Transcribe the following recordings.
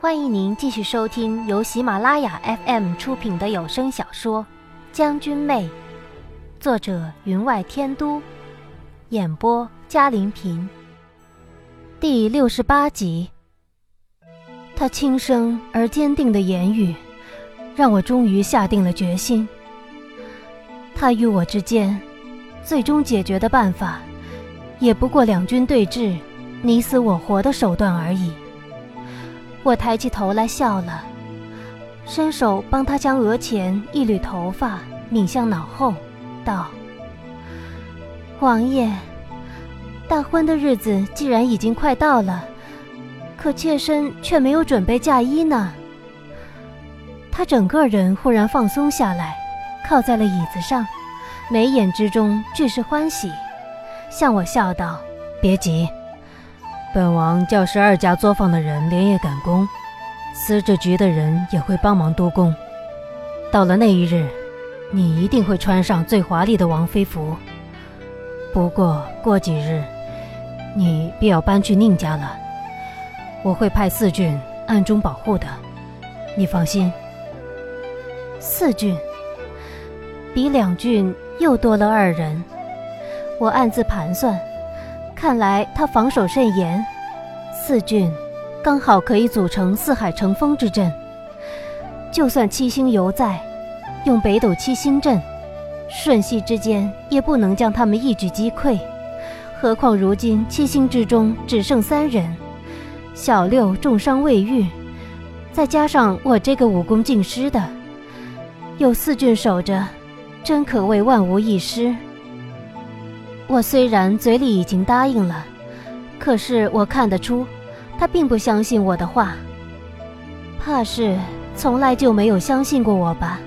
欢迎您继续收听由喜马拉雅 FM 出品的有声小说《将军妹》，作者云外天都，演播嘉玲平。第六十八集。他轻声而坚定的言语，让我终于下定了决心。他与我之间，最终解决的办法，也不过两军对峙、你死我活的手段而已。我抬起头来笑了，伸手帮他将额前一缕头发抿向脑后，道：“王爷，大婚的日子既然已经快到了，可妾身却没有准备嫁衣呢。”他整个人忽然放松下来，靠在了椅子上，眉眼之中俱是欢喜，向我笑道：“别急。”本王叫十二家作坊的人连夜赶工，司这局的人也会帮忙督工。到了那一日，你一定会穿上最华丽的王妃服。不过过几日，你必要搬去宁家了。我会派四郡暗中保护的，你放心。四郡比两郡又多了二人，我暗自盘算。看来他防守甚严，四郡刚好可以组成四海乘风之阵。就算七星犹在，用北斗七星阵，瞬息之间也不能将他们一举击溃。何况如今七星之中只剩三人，小六重伤未愈，再加上我这个武功尽失的，有四郡守着，真可谓万无一失。我虽然嘴里已经答应了，可是我看得出，他并不相信我的话。怕是从来就没有相信过我吧？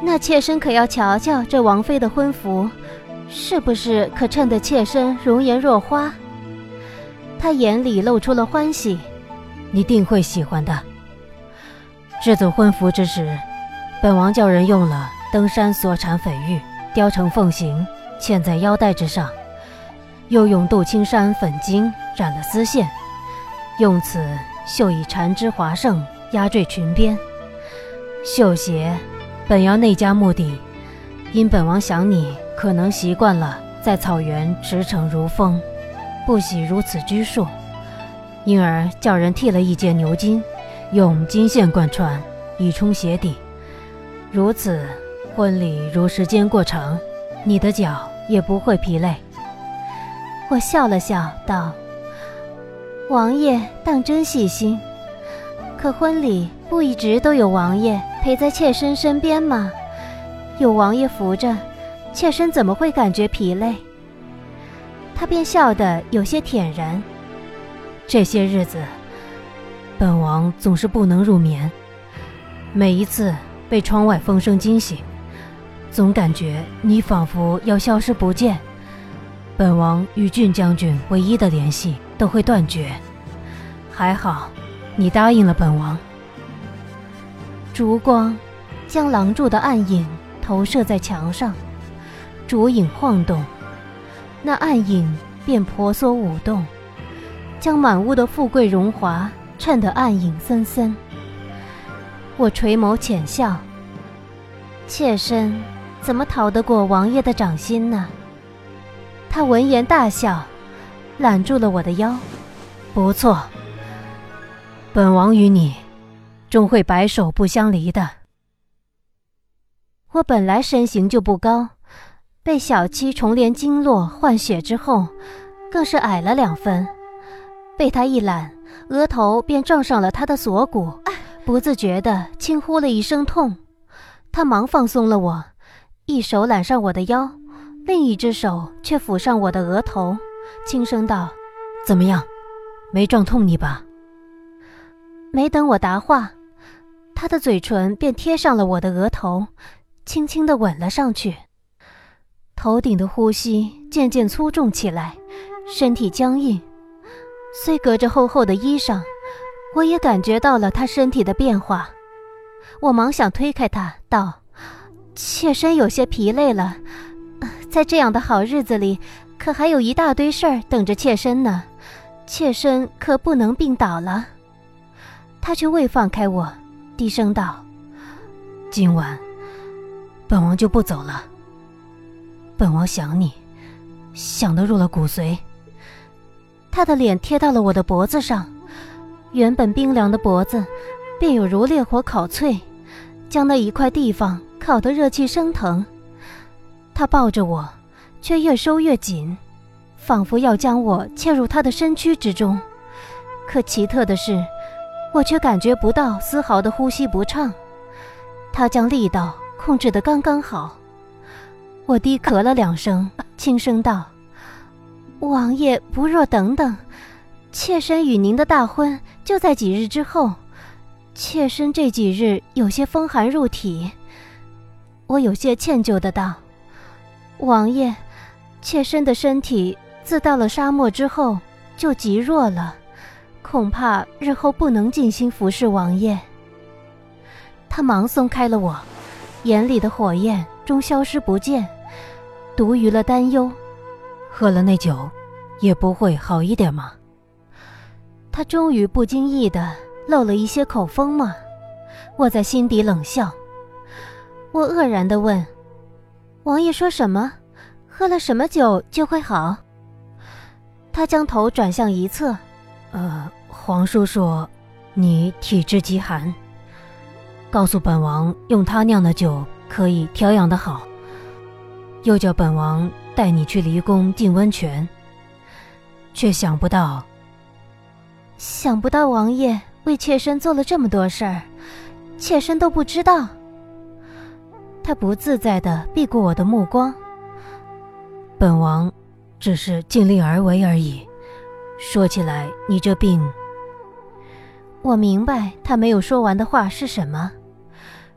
那妾身可要瞧瞧这王妃的婚服，是不是可衬得妾身容颜若花？他眼里露出了欢喜，你定会喜欢的。制作婚服之时，本王叫人用了登山所产翡玉，雕成凤形。嵌在腰带之上，又用杜青山粉金染了丝线，用此绣以缠枝华盛，压坠裙边。绣鞋本要内加目的，因本王想你可能习惯了在草原驰骋如风，不喜如此拘束，因而叫人剃了一件牛筋，用金线贯穿，以充鞋底。如此，婚礼如时间过长，你的脚。也不会疲累。我笑了笑，道：“王爷当真细心。可婚礼不一直都有王爷陪在妾身身边吗？有王爷扶着，妾身怎么会感觉疲累？”他便笑得有些恬然。这些日子，本王总是不能入眠，每一次被窗外风声惊醒。总感觉你仿佛要消失不见，本王与俊将军唯一的联系都会断绝。还好，你答应了本王。烛光将廊柱的暗影投射在墙上，烛影晃动，那暗影便婆娑舞动，将满屋的富贵荣华衬得暗影森森。我垂眸浅笑，妾身。怎么逃得过王爷的掌心呢？他闻言大笑，揽住了我的腰。不错，本王与你终会白首不相离的。我本来身形就不高，被小七重连经络换血之后，更是矮了两分。被他一揽，额头便撞上了他的锁骨，不自觉地轻呼了一声痛。他忙放松了我。一手揽上我的腰，另一只手却抚上我的额头，轻声道：“怎么样，没撞痛你吧？”没等我答话，他的嘴唇便贴上了我的额头，轻轻地吻了上去。头顶的呼吸渐渐粗重起来，身体僵硬。虽隔着厚厚的衣裳，我也感觉到了他身体的变化。我忙想推开他，道。妾身有些疲累了，在这样的好日子里，可还有一大堆事儿等着妾身呢。妾身可不能病倒了。他却未放开我，低声道：“今晚，本王就不走了。本王想你，想得入了骨髓。”他的脸贴到了我的脖子上，原本冰凉的脖子，便有如烈火烤脆，将那一块地方烤得热气升腾。他抱着我，却越收越紧，仿佛要将我嵌入他的身躯之中。可奇特的是，我却感觉不到丝毫的呼吸不畅。他将力道控制得刚刚好。我低咳了两声，轻声道：“王爷不若等等，妾身与您的大婚就在几日之后。妾身这几日有些风寒入体。”我有些歉疚的道。王爷，妾身的身体自到了沙漠之后就极弱了，恐怕日后不能尽心服侍王爷。他忙松开了我，眼里的火焰终消失不见，独余了担忧。喝了那酒，也不会好一点吗？他终于不经意的漏了一些口风吗？我在心底冷笑。我愕然的问。王爷说什么？喝了什么酒就会好？他将头转向一侧，呃，皇叔说你体质极寒，告诉本王用他酿的酒可以调养的好，又叫本王带你去离宫浸温泉。却想不到，想不到王爷为妾身做了这么多事儿，妾身都不知道。他不自在的避过我的目光。本王只是尽力而为而已。说起来，你这病……我明白他没有说完的话是什么。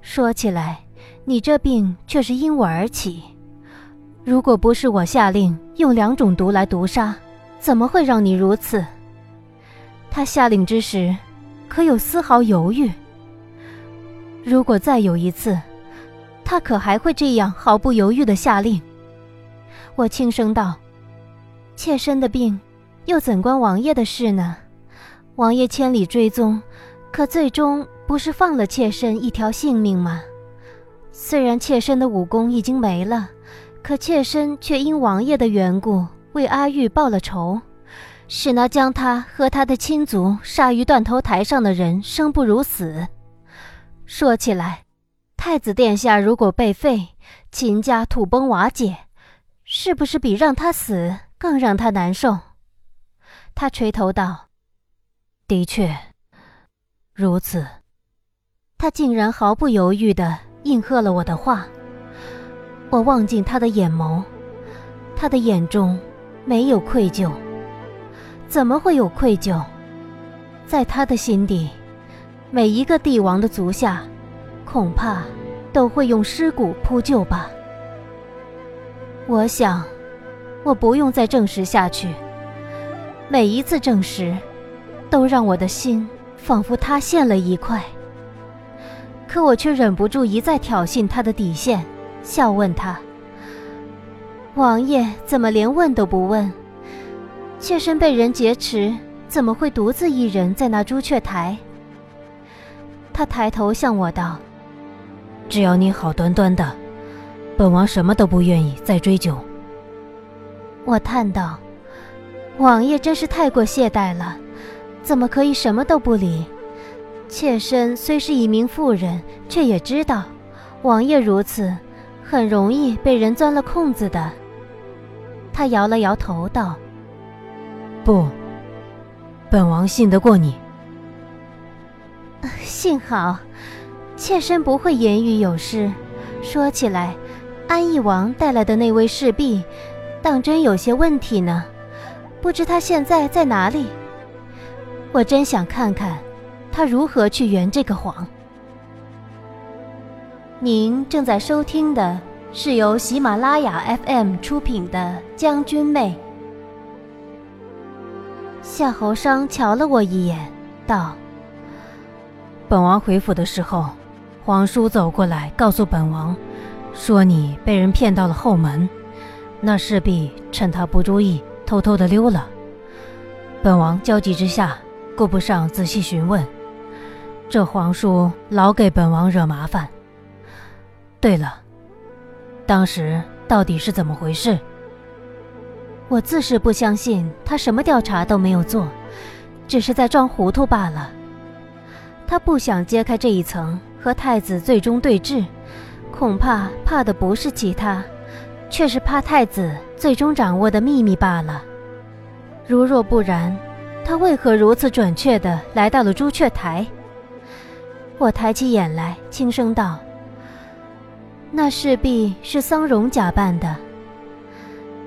说起来，你这病却是因我而起。如果不是我下令用两种毒来毒杀，怎么会让你如此？他下令之时，可有丝毫犹豫？如果再有一次……他可还会这样毫不犹豫地下令？我轻声道：“妾身的病，又怎关王爷的事呢？王爷千里追踪，可最终不是放了妾身一条性命吗？虽然妾身的武功已经没了，可妾身却因王爷的缘故为阿玉报了仇，使那将他和他的亲族杀于断头台上的人生不如死。说起来……”太子殿下如果被废，秦家土崩瓦解，是不是比让他死更让他难受？他垂头道：“的确如此。”他竟然毫不犹豫地应和了我的话。我望进他的眼眸，他的眼中没有愧疚。怎么会有愧疚？在他的心底，每一个帝王的足下。恐怕都会用尸骨铺就吧。我想，我不用再证实下去。每一次证实，都让我的心仿佛塌陷了一块。可我却忍不住一再挑衅他的底线，笑问他：“王爷怎么连问都不问？妾身被人劫持，怎么会独自一人在那朱雀台？”他抬头向我道。只要你好端端的，本王什么都不愿意再追究。我叹道：“王爷真是太过懈怠了，怎么可以什么都不理？妾身虽是一名妇人，却也知道，王爷如此，很容易被人钻了空子的。”他摇了摇头道：“不，本王信得过你。幸好。”妾身不会言语有失。说起来，安义王带来的那位侍婢，当真有些问题呢。不知他现在在哪里？我真想看看，他如何去圆这个谎。您正在收听的是由喜马拉雅 FM 出品的《将军妹》。夏侯商瞧了我一眼，道：“本王回府的时候。”皇叔走过来，告诉本王，说你被人骗到了后门，那势必趁他不注意，偷偷的溜了。本王焦急之下，顾不上仔细询问，这皇叔老给本王惹麻烦。对了，当时到底是怎么回事？我自是不相信他什么调查都没有做，只是在装糊涂罢了。他不想揭开这一层和太子最终对峙，恐怕怕的不是其他，却是怕太子最终掌握的秘密罢了。如若不然，他为何如此准确地来到了朱雀台？我抬起眼来，轻声道：“那势必是桑荣假扮的。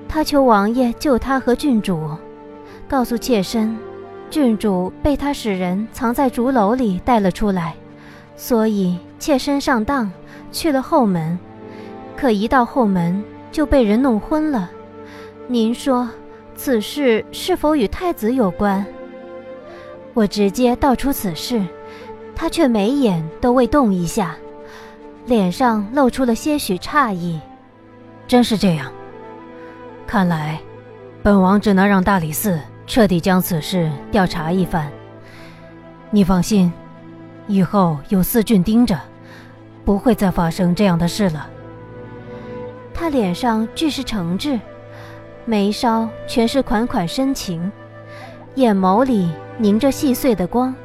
他求王爷救他和郡主，告诉妾身。”郡主被他使人藏在竹篓里带了出来，所以妾身上当，去了后门。可一到后门就被人弄昏了。您说此事是否与太子有关？我直接道出此事，他却眉眼都未动一下，脸上露出了些许诧异。真是这样？看来，本王只能让大理寺。彻底将此事调查一番。你放心，以后有四郡盯着，不会再发生这样的事了。他脸上俱是诚挚，眉梢全是款款深情，眼眸里凝着细碎的光，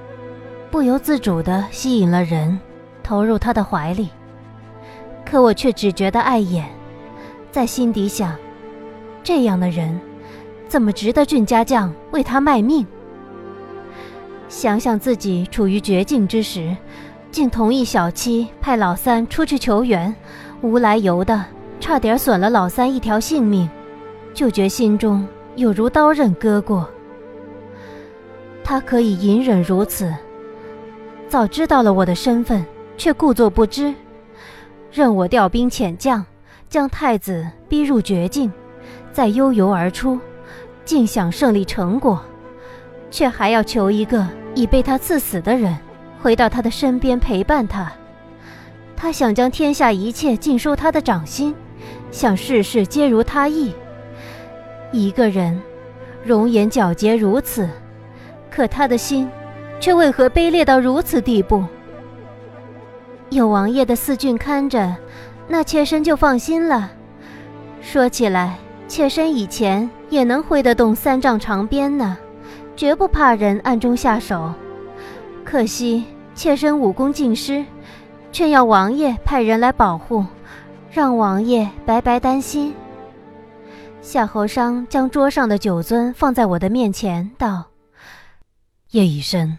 不由自主地吸引了人，投入他的怀里。可我却只觉得碍眼，在心底想：这样的人。怎么值得俊家将为他卖命？想想自己处于绝境之时，竟同意小七派老三出去求援，无来由的差点损了老三一条性命，就觉心中有如刀刃割过。他可以隐忍如此，早知道了我的身份，却故作不知，任我调兵遣将，将太子逼入绝境，再悠游而出。尽享胜利成果，却还要求一个已被他赐死的人回到他的身边陪伴他。他想将天下一切尽收他的掌心，想事事皆如他意。一个人，容颜皎洁如此，可他的心，却为何卑劣到如此地步？有王爷的四郡看着，那妾身就放心了。说起来。妾身以前也能挥得动三丈长鞭呢，绝不怕人暗中下手。可惜妾身武功尽失，却要王爷派人来保护，让王爷白白担心。夏侯商将桌上的酒樽放在我的面前，道：“夜已深，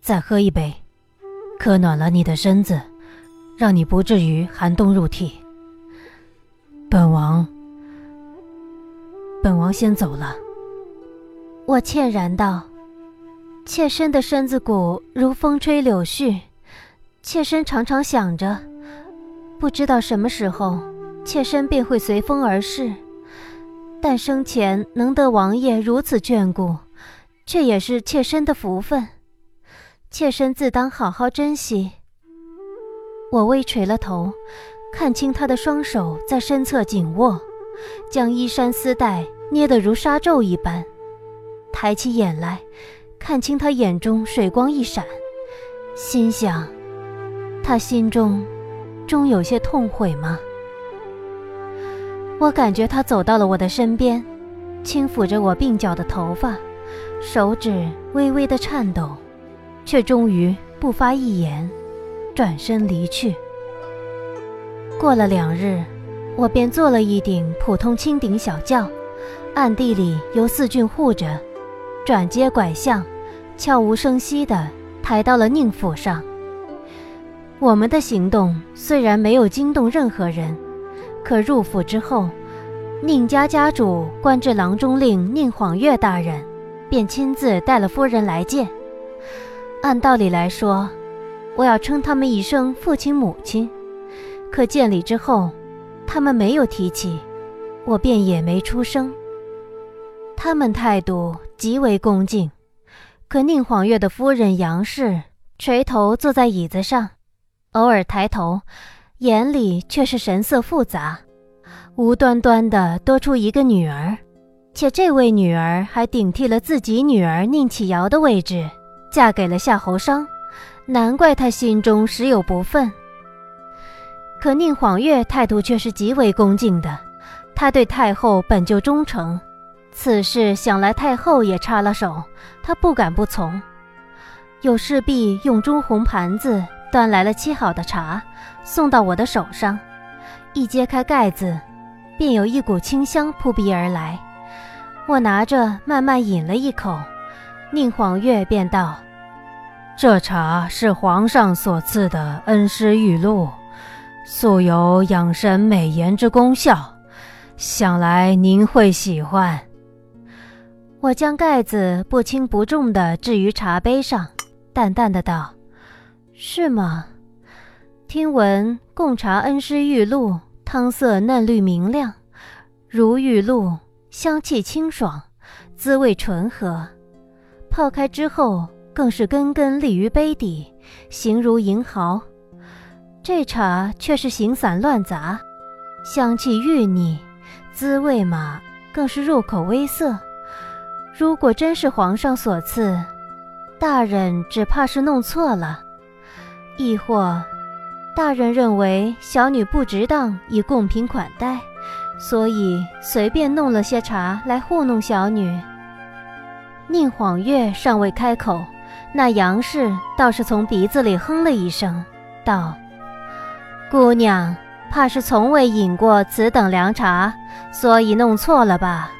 再喝一杯，可暖了你的身子，让你不至于寒冬入体。”本王。本王先走了。我歉然道：“妾身的身子骨如风吹柳絮，妾身常常想着，不知道什么时候，妾身便会随风而逝。但生前能得王爷如此眷顾，却也是妾身的福分，妾身自当好好珍惜。”我微垂了头，看清他的双手在身侧紧握。将衣衫丝带捏得如纱皱一般，抬起眼来，看清他眼中水光一闪，心想：他心中终有些痛悔吗？我感觉他走到了我的身边，轻抚着我鬓角的头发，手指微微的颤抖，却终于不发一言，转身离去。过了两日。我便做了一顶普通青顶小轿，暗地里由四郡护着，转街拐巷，悄无声息地抬到了宁府上。我们的行动虽然没有惊动任何人，可入府之后，宁家家主官至郎中令宁晃月大人，便亲自带了夫人来见。按道理来说，我要称他们一声父亲母亲，可见礼之后。他们没有提起，我便也没出声。他们态度极为恭敬，可宁晃月的夫人杨氏垂头坐在椅子上，偶尔抬头，眼里却是神色复杂。无端端的多出一个女儿，且这位女儿还顶替了自己女儿宁启瑶的位置，嫁给了夏侯商，难怪他心中时有不忿。可宁晃月态度却是极为恭敬的，他对太后本就忠诚，此事想来太后也插了手，他不敢不从。有侍婢用朱红盘子端来了沏好的茶，送到我的手上，一揭开盖子，便有一股清香扑鼻而来。我拿着慢慢饮了一口，宁晃月便道：“这茶是皇上所赐的恩师玉露，素有养神美颜之功效，想来您会喜欢。”我将盖子不轻不重地置于茶杯上，淡淡的道：“是吗？听闻贡茶恩师玉露，汤色嫩绿明亮，如玉露。”香气清爽，滋味醇和，泡开之后更是根根立于杯底，形如银毫。这茶却是形散乱杂，香气郁腻，滋味嘛更是入口微涩。如果真是皇上所赐，大人只怕是弄错了，亦或大人认为小女不值当，以贡品款待。所以随便弄了些茶来糊弄小女。宁晃月尚未开口，那杨氏倒是从鼻子里哼了一声，道：“姑娘怕是从未饮过此等凉茶，所以弄错了吧？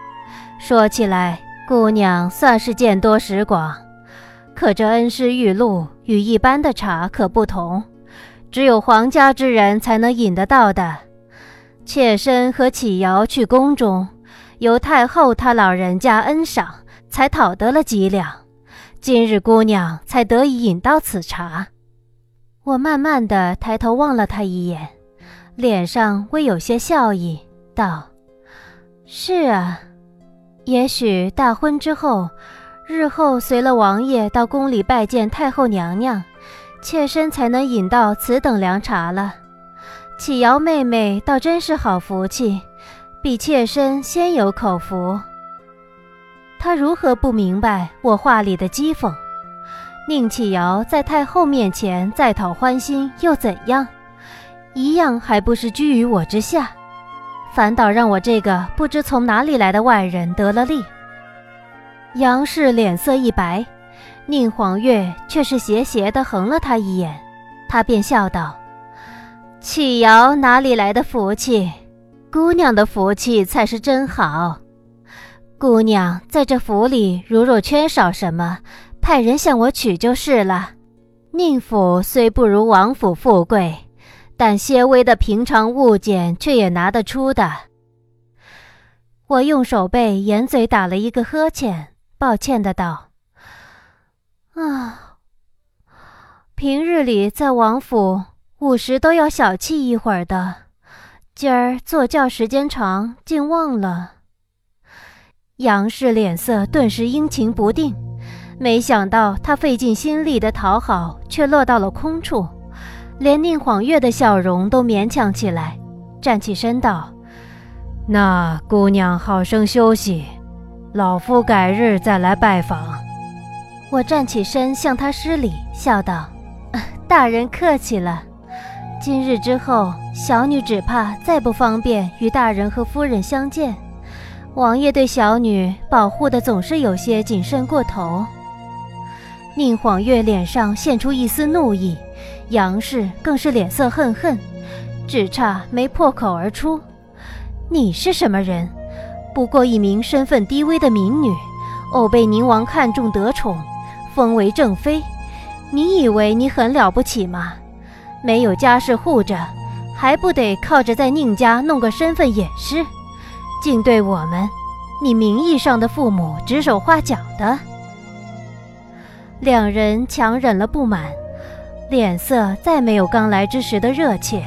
说起来，姑娘算是见多识广。可这恩师玉露与一般的茶可不同，只有皇家之人才能饮得到的。”妾身和启瑶去宫中，由太后她老人家恩赏，才讨得了几两。今日姑娘才得以饮到此茶。我慢慢的抬头望了她一眼，脸上微有些笑意，道：“是啊，也许大婚之后，日后随了王爷到宫里拜见太后娘娘，妾身才能饮到此等凉茶了。”启瑶妹妹倒真是好福气，比妾身先有口福。她如何不明白我话里的讥讽？宁启瑶在太后面前再讨欢心又怎样？一样还不是居于我之下，反倒让我这个不知从哪里来的外人得了利。杨氏脸色一白，宁黄月却是斜斜地横了他一眼，他便笑道。启瑶哪里来的福气？姑娘的福气才是真好。姑娘在这府里，如若缺少什么，派人向我取就是了。宁府虽不如王府富贵，但些微的平常物件却也拿得出的。我用手背掩嘴打了一个呵欠，抱歉的道：“啊，平日里在王府。”午时都要小憩一会儿的，今儿坐轿时间长，竟忘了。杨氏脸色顿时阴晴不定，没想到他费尽心力的讨好，却落到了空处，连宁晃月的笑容都勉强起来，站起身道：“那姑娘好生休息，老夫改日再来拜访。”我站起身向他施礼，笑道：“大人客气了。”今日之后，小女只怕再不方便与大人和夫人相见。王爷对小女保护的总是有些谨慎过头。宁晃月脸上现出一丝怒意，杨氏更是脸色恨恨，只差没破口而出：“你是什么人？不过一名身份低微的民女，偶被宁王看中得宠，封为正妃。你以为你很了不起吗？”没有家世护着，还不得靠着在宁家弄个身份掩饰，竟对我们，你名义上的父母指手画脚的。两人强忍了不满，脸色再没有刚来之时的热切，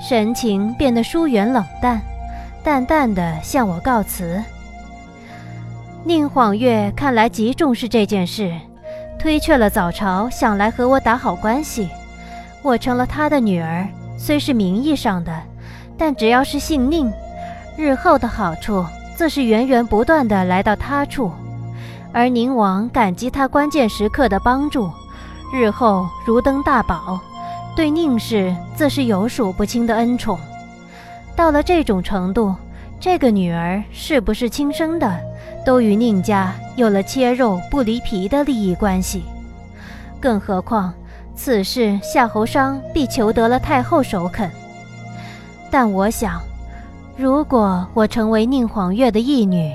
神情变得疏远冷淡，淡淡的向我告辞。宁晃月看来极重视这件事，推却了早朝想来和我打好关系。我成了他的女儿，虽是名义上的，但只要是姓宁，日后的好处自是源源不断的来到他处。而宁王感激他关键时刻的帮助，日后如登大宝，对宁氏自是有数不清的恩宠。到了这种程度，这个女儿是不是亲生的，都与宁家有了切肉不离皮的利益关系。更何况，此事夏侯商必求得了太后首肯。但我想，如果我成为宁晃月的义女，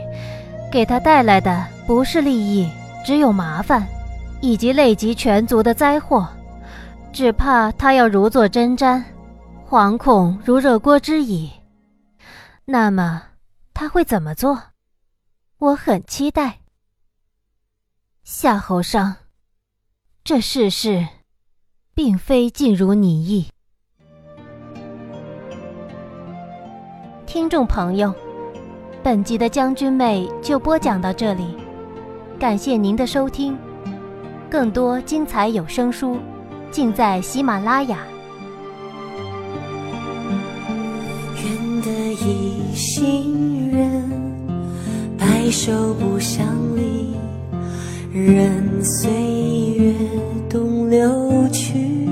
给他带来的不是利益，只有麻烦，以及累及全族的灾祸。只怕他要如坐针毡，惶恐如热锅之蚁。那么他会怎么做？我很期待。夏侯尚，这世事并非尽如你意。听众朋友，本集的将军妹就播讲到这里，感谢您的收听。更多精彩有声书，尽在喜马拉雅。愿得一心人，白首不相离，任岁月东流去，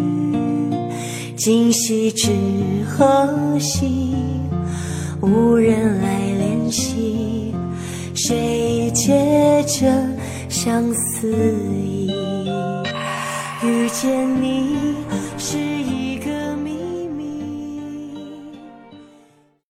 今夕知何夕？无人来怜惜，谁解这相思疑？遇见你。